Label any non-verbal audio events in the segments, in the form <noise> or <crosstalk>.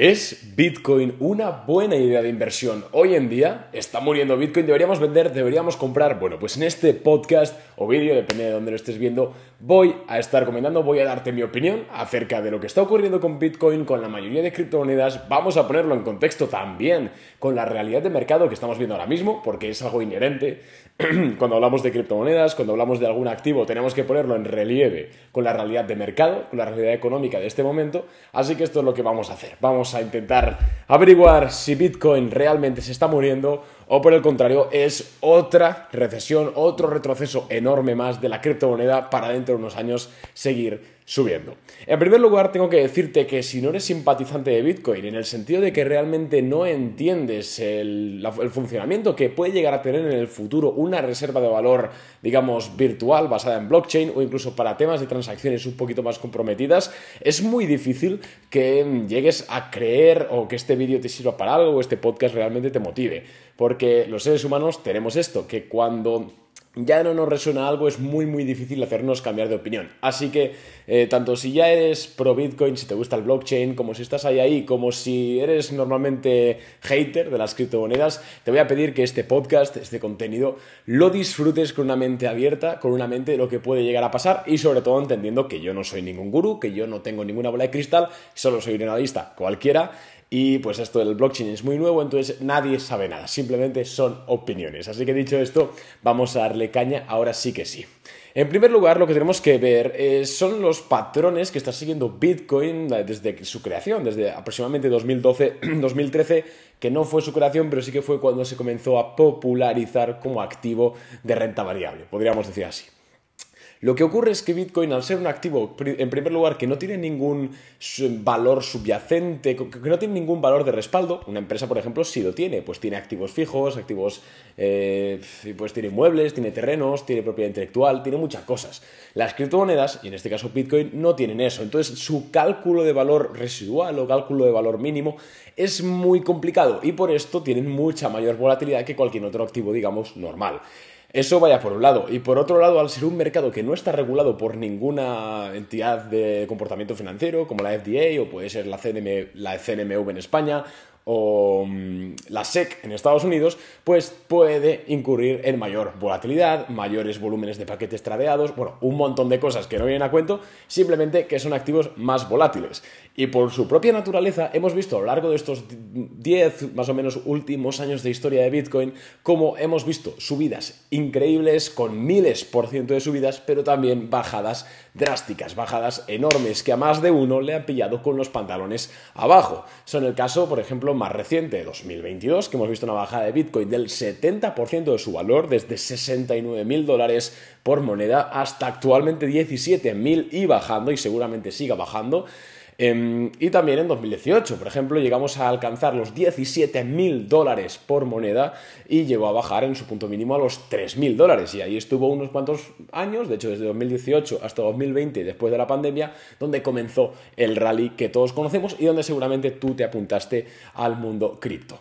¿Es Bitcoin una buena idea de inversión? Hoy en día está muriendo Bitcoin, deberíamos vender, deberíamos comprar. Bueno, pues en este podcast o vídeo, depende de dónde lo estés viendo, voy a estar comentando, voy a darte mi opinión acerca de lo que está ocurriendo con Bitcoin, con la mayoría de criptomonedas. Vamos a ponerlo en contexto también con la realidad de mercado que estamos viendo ahora mismo, porque es algo inherente. <clears throat> cuando hablamos de criptomonedas, cuando hablamos de algún activo, tenemos que ponerlo en relieve con la realidad de mercado, con la realidad económica de este momento. Así que esto es lo que vamos a hacer. Vamos a intentar averiguar si Bitcoin realmente se está muriendo o por el contrario es otra recesión, otro retroceso enorme más de la criptomoneda para dentro de unos años seguir subiendo. En primer lugar, tengo que decirte que si no eres simpatizante de Bitcoin, en el sentido de que realmente no entiendes el, el, funcionamiento que puede llegar a tener en el futuro una reserva de valor, digamos, virtual, basada en blockchain, o incluso para temas de transacciones un poquito más comprometidas, es muy difícil que llegues a creer o que este vídeo te sirva para algo o este podcast realmente te motive. Porque los seres humanos tenemos esto, que cuando ya no nos resuena algo, es muy muy difícil hacernos cambiar de opinión. Así que eh, tanto si ya eres pro Bitcoin, si te gusta el blockchain, como si estás ahí ahí, como si eres normalmente hater de las criptomonedas, te voy a pedir que este podcast, este contenido, lo disfrutes con una mente abierta, con una mente de lo que puede llegar a pasar y sobre todo entendiendo que yo no soy ningún gurú, que yo no tengo ninguna bola de cristal, solo soy un analista cualquiera y pues esto del blockchain es muy nuevo, entonces nadie sabe nada, simplemente son opiniones. Así que dicho esto, vamos a darle caña, ahora sí que sí. En primer lugar, lo que tenemos que ver eh, son los patrones que está siguiendo Bitcoin desde su creación, desde aproximadamente 2012-2013, <clears throat> que no fue su creación, pero sí que fue cuando se comenzó a popularizar como activo de renta variable, podríamos decir así. Lo que ocurre es que Bitcoin, al ser un activo, en primer lugar, que no tiene ningún valor subyacente, que no tiene ningún valor de respaldo, una empresa, por ejemplo, sí lo tiene, pues tiene activos fijos, activos, eh, pues tiene muebles, tiene terrenos, tiene propiedad intelectual, tiene muchas cosas. Las criptomonedas, y en este caso Bitcoin, no tienen eso. Entonces, su cálculo de valor residual o cálculo de valor mínimo es muy complicado y por esto tienen mucha mayor volatilidad que cualquier otro activo, digamos, normal. Eso vaya por un lado. Y por otro lado, al ser un mercado que no está regulado por ninguna entidad de comportamiento financiero, como la FDA o puede ser la, CNM, la CNMV en España o mm, la SEC en Estados Unidos, pues puede incurrir en mayor volatilidad, mayores volúmenes de paquetes tradeados, bueno, un montón de cosas que no vienen a cuento, simplemente que son activos más volátiles. Y por su propia naturaleza, hemos visto a lo largo de estos 10 más o menos últimos años de historia de Bitcoin, como hemos visto subidas increíbles, con miles por ciento de subidas, pero también bajadas drásticas, bajadas enormes, que a más de uno le han pillado con los pantalones abajo. Son el caso, por ejemplo, más reciente, 2022, que hemos visto una bajada de Bitcoin del 70% de su valor, desde 69 mil dólares por moneda hasta actualmente 17 mil y bajando, y seguramente siga bajando. Em, y también en 2018, por ejemplo, llegamos a alcanzar los 17.000 dólares por moneda y llegó a bajar en su punto mínimo a los 3.000 dólares. Y ahí estuvo unos cuantos años, de hecho desde 2018 hasta 2020, después de la pandemia, donde comenzó el rally que todos conocemos y donde seguramente tú te apuntaste al mundo cripto.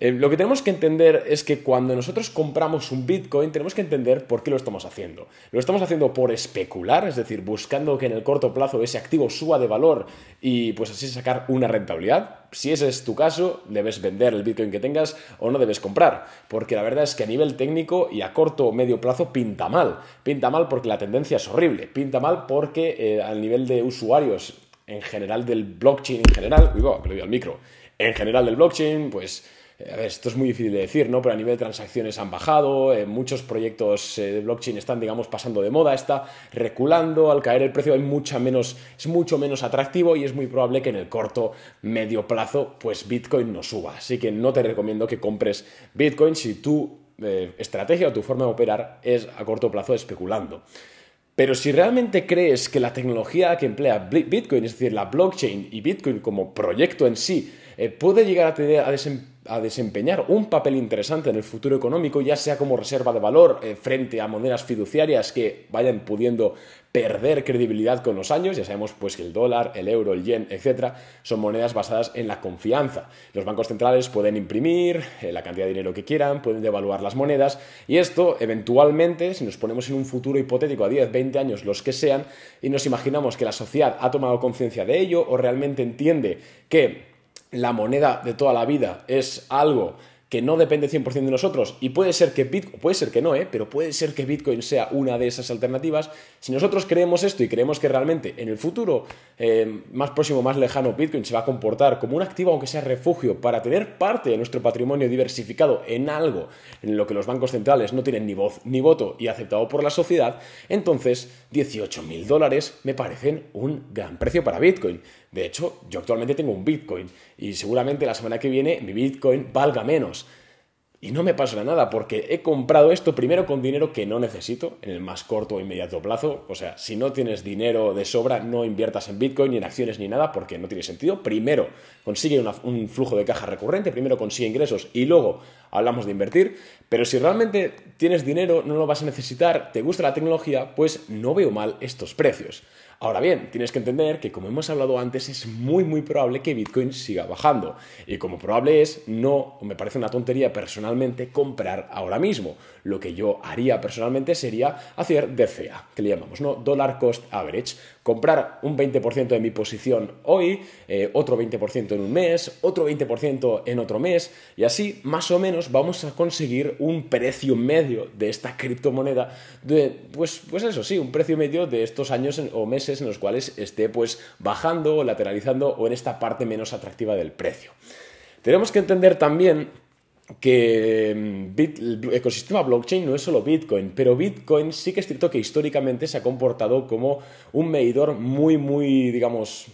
Eh, lo que tenemos que entender es que cuando nosotros compramos un Bitcoin tenemos que entender por qué lo estamos haciendo. Lo estamos haciendo por especular, es decir, buscando que en el corto plazo ese activo suba de valor y pues así sacar una rentabilidad. Si ese es tu caso, debes vender el Bitcoin que tengas o no debes comprar, porque la verdad es que a nivel técnico y a corto o medio plazo pinta mal. Pinta mal porque la tendencia es horrible, pinta mal porque eh, al nivel de usuarios en general del blockchain en general, uy, que lo al micro, en general del blockchain, pues eh, esto es muy difícil de decir, ¿no? Pero a nivel de transacciones han bajado, eh, muchos proyectos eh, de blockchain están, digamos, pasando de moda, está reculando, al caer el precio hay mucha menos, es mucho menos atractivo y es muy probable que en el corto, medio plazo, pues Bitcoin no suba. Así que no te recomiendo que compres Bitcoin si tu estrategia o tu forma de operar es a corto plazo especulando. Pero si realmente crees que la tecnología que emplea Bitcoin, es decir, la blockchain y Bitcoin como proyecto en sí, puede llegar a, tener, a desempeñar a desempeñar un papel interesante en el futuro económico, ya sea como reserva de valor eh, frente a monedas fiduciarias que vayan pudiendo perder credibilidad con los años. Ya sabemos pues que el dólar, el euro, el yen, etcétera, son monedas basadas en la confianza. Los bancos centrales pueden imprimir eh, la cantidad de dinero que quieran, pueden devaluar las monedas y esto eventualmente, si nos ponemos en un futuro hipotético a 10, 20 años, los que sean, y nos imaginamos que la sociedad ha tomado conciencia de ello o realmente entiende que la moneda de toda la vida es algo que no depende 100% de nosotros y puede ser que Bitcoin, puede ser que no, ¿eh? pero puede ser que Bitcoin sea una de esas alternativas. Si nosotros creemos esto y creemos que realmente en el futuro eh, más próximo, más lejano, Bitcoin se va a comportar como un activo, aunque sea refugio, para tener parte de nuestro patrimonio diversificado en algo en lo que los bancos centrales no tienen ni voz ni voto y aceptado por la sociedad, entonces 18 mil dólares me parecen un gran precio para Bitcoin. De hecho, yo actualmente tengo un Bitcoin y seguramente la semana que viene mi Bitcoin valga menos. Y no me pasa nada porque he comprado esto primero con dinero que no necesito en el más corto o inmediato plazo. O sea, si no tienes dinero de sobra, no inviertas en Bitcoin ni en acciones ni nada porque no tiene sentido. Primero consigue un flujo de caja recurrente, primero consigue ingresos y luego hablamos de invertir. Pero si realmente tienes dinero, no lo vas a necesitar, te gusta la tecnología, pues no veo mal estos precios. Ahora bien, tienes que entender que como hemos hablado antes, es muy muy probable que Bitcoin siga bajando. Y como probable es, no, me parece una tontería personalmente comprar ahora mismo. Lo que yo haría personalmente sería hacer DCA, que le llamamos, ¿no? Dollar Cost Average. Comprar un 20% de mi posición hoy, eh, otro 20% en un mes, otro 20% en otro mes, y así más o menos vamos a conseguir un precio medio de esta criptomoneda, de, pues, pues eso sí, un precio medio de estos años o meses en los cuales esté pues bajando lateralizando o en esta parte menos atractiva del precio. Tenemos que entender también que mm, el ecosistema blockchain no es solo Bitcoin, pero Bitcoin sí que es cierto que históricamente se ha comportado como un medidor muy, muy, digamos,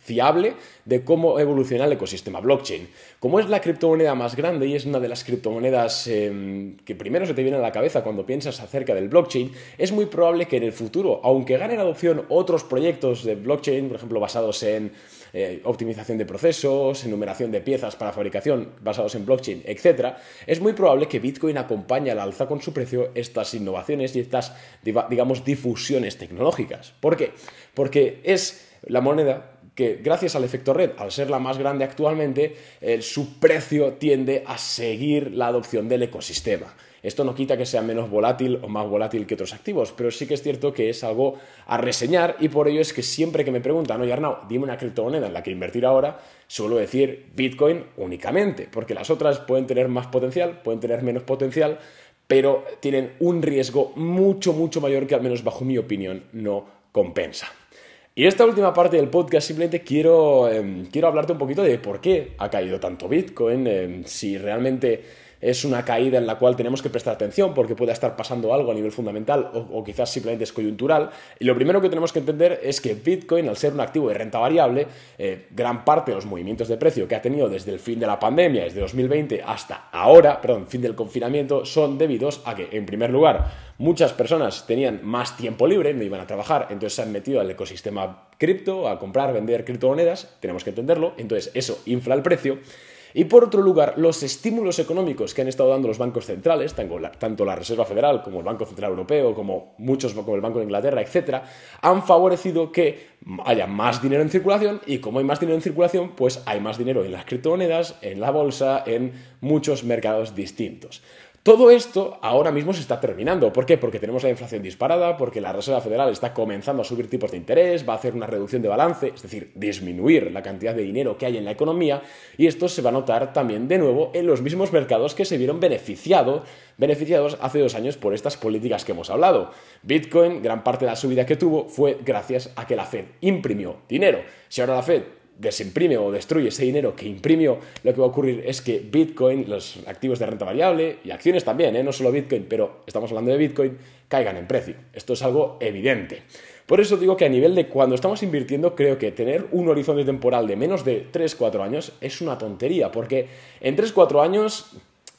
fiable de cómo evoluciona el ecosistema blockchain. Como es la criptomoneda más grande y es una de las criptomonedas em, que primero se te viene a la cabeza cuando piensas acerca del blockchain, es muy probable que en el futuro, aunque ganen adopción otros proyectos de blockchain, por ejemplo, basados en eh, optimización de procesos, enumeración de piezas para fabricación basados en blockchain, etc., es muy probable que Bitcoin acompañe al alza con su precio estas innovaciones y estas, digamos, difusiones tecnológicas. ¿Por qué? Porque es la moneda que gracias al efecto red, al ser la más grande actualmente, su precio tiende a seguir la adopción del ecosistema. Esto no quita que sea menos volátil o más volátil que otros activos, pero sí que es cierto que es algo a reseñar y por ello es que siempre que me preguntan, oye Arnau, dime una criptomoneda en la que invertir ahora, suelo decir Bitcoin únicamente, porque las otras pueden tener más potencial, pueden tener menos potencial, pero tienen un riesgo mucho, mucho mayor que al menos bajo mi opinión no compensa. Y esta última parte del podcast simplemente quiero, em, quiero hablarte un poquito de por qué ha caído tanto Bitcoin, em, si realmente es una caída en la cual tenemos que prestar atención porque puede estar pasando algo a nivel fundamental o, quizás simplemente es coyuntural. Y lo primero que tenemos que entender es que Bitcoin, al ser un activo de renta variable, eh, gran parte de los movimientos de precio que ha tenido desde el fin de la pandemia, desde 2020 hasta ahora, perdón, fin del confinamiento, son debidos a que, en primer lugar, muchas personas tenían más tiempo libre, no iban a trabajar, entonces se han metido al ecosistema cripto, a comprar, vender criptomonedas, tenemos que entenderlo, entonces eso infla el precio. Y por otro lugar, los estímulos económicos que han estado dando los bancos centrales, tanto la Reserva Federal como el Banco Central Europeo, como muchos como el Banco de Inglaterra, etc., han favorecido que haya más dinero en circulación y como hay más dinero en circulación, pues hay más dinero en las criptomonedas, en la bolsa, en muchos mercados distintos. Todo esto ahora mismo se está terminando. ¿Por qué? Porque tenemos la inflación disparada, porque la Reserva Federal está comenzando a subir tipos de interés, va a hacer una reducción de balance, es decir, disminuir la cantidad de dinero que hay en la economía, y esto se va a notar también de nuevo en los mismos mercados que se vieron beneficiados, hace dos años por estas políticas que hemos hablado. Bitcoin, gran parte de la subida que tuvo fue gracias a que la Fed imprimió dinero. Si ahora la Fed desimprime o destruye ese dinero que imprimió, lo que va a ocurrir es que Bitcoin, los activos de renta variable y acciones también, ¿eh? no solo Bitcoin, pero estamos hablando de Bitcoin, caigan en precio. Esto es algo evidente. Por eso digo que a nivel de cuando estamos invirtiendo, creo que tener un horizonte temporal de menos de 3-4 años es una tontería, porque en 3-4 años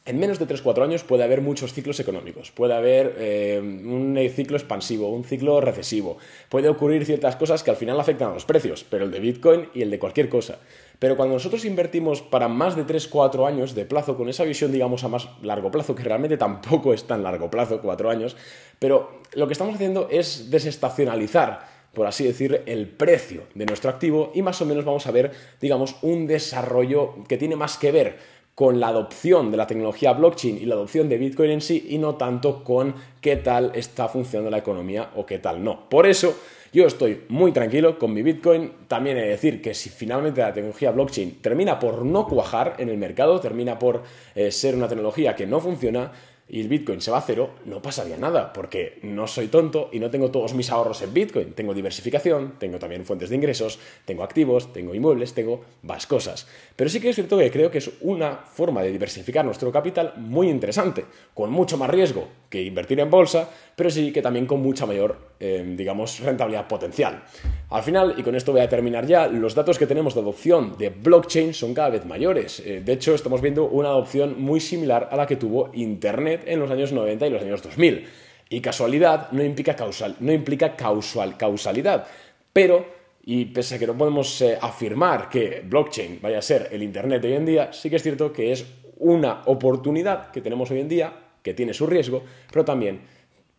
en menos de 3-4 años puede haber muchos ciclos económicos, puede haber eh, un ciclo expansivo, un ciclo recesivo, puede ocurrir ciertas cosas que al final afectan a los precios, pero el de Bitcoin y el de cualquier cosa. Pero cuando nosotros invertimos para más de 3-4 años de plazo, con esa visión, digamos, a más largo plazo, que realmente tampoco es tan largo plazo, 4 años, pero lo que estamos haciendo es desestacionalizar por así decir, el precio de nuestro activo y más o menos vamos a ver, digamos, un desarrollo que tiene más que ver con la adopción de la tecnología blockchain y la adopción de Bitcoin en sí y no tanto con qué tal está funcionando la economía o qué tal no. Por eso Yo estoy muy tranquilo con mi Bitcoin. También he de decir que si finalmente la tecnología blockchain termina por no cuajar en el mercado, termina por eh, ser una tecnología que no funciona, y el Bitcoin se va a cero, no pasaría nada, porque no soy tonto y no tengo todos mis ahorros en Bitcoin. Tengo diversificación, tengo también fuentes de ingresos, tengo activos, tengo inmuebles, tengo más cosas. Pero sí que es cierto que creo que es una forma de diversificar nuestro capital muy interesante, con mucho más riesgo que invertir en bolsa, pero sí que también con mucha mayor, eh, digamos, rentabilidad potencial. Al final, y con esto voy a terminar ya, los datos que tenemos de adopción de blockchain son cada vez mayores. Eh, de hecho, estamos viendo una adopción muy similar a la que tuvo Internet en los años 90 y los años 2000. Y casualidad no implica, causal, no implica causal, causalidad, pero y pese a que no podemos eh, afirmar que blockchain vaya a ser el Internet de hoy en día, sí que es cierto que es una oportunidad que tenemos hoy en día, que tiene su riesgo, pero también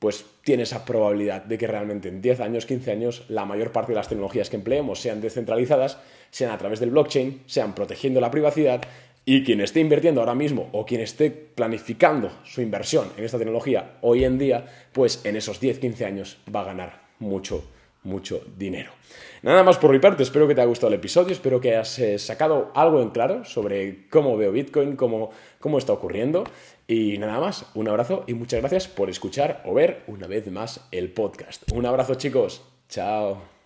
pues tiene esa probabilidad de que realmente en 10 años, 15 años, la mayor parte de las tecnologías que empleemos sean descentralizadas, sean a través del blockchain, sean protegiendo la privacidad y quien esté invirtiendo ahora mismo o quien esté planificando su inversión en esta tecnología hoy en día, pues en esos 10, 15 años va a ganar mucho mucho dinero. Nada más por mi parte, espero que te haya gustado el episodio, espero que hayas eh, sacado algo en claro sobre cómo veo Bitcoin, cómo, cómo está ocurriendo. Y nada más, un abrazo y muchas gracias por escuchar o ver una vez más el podcast. Un abrazo chicos, chao.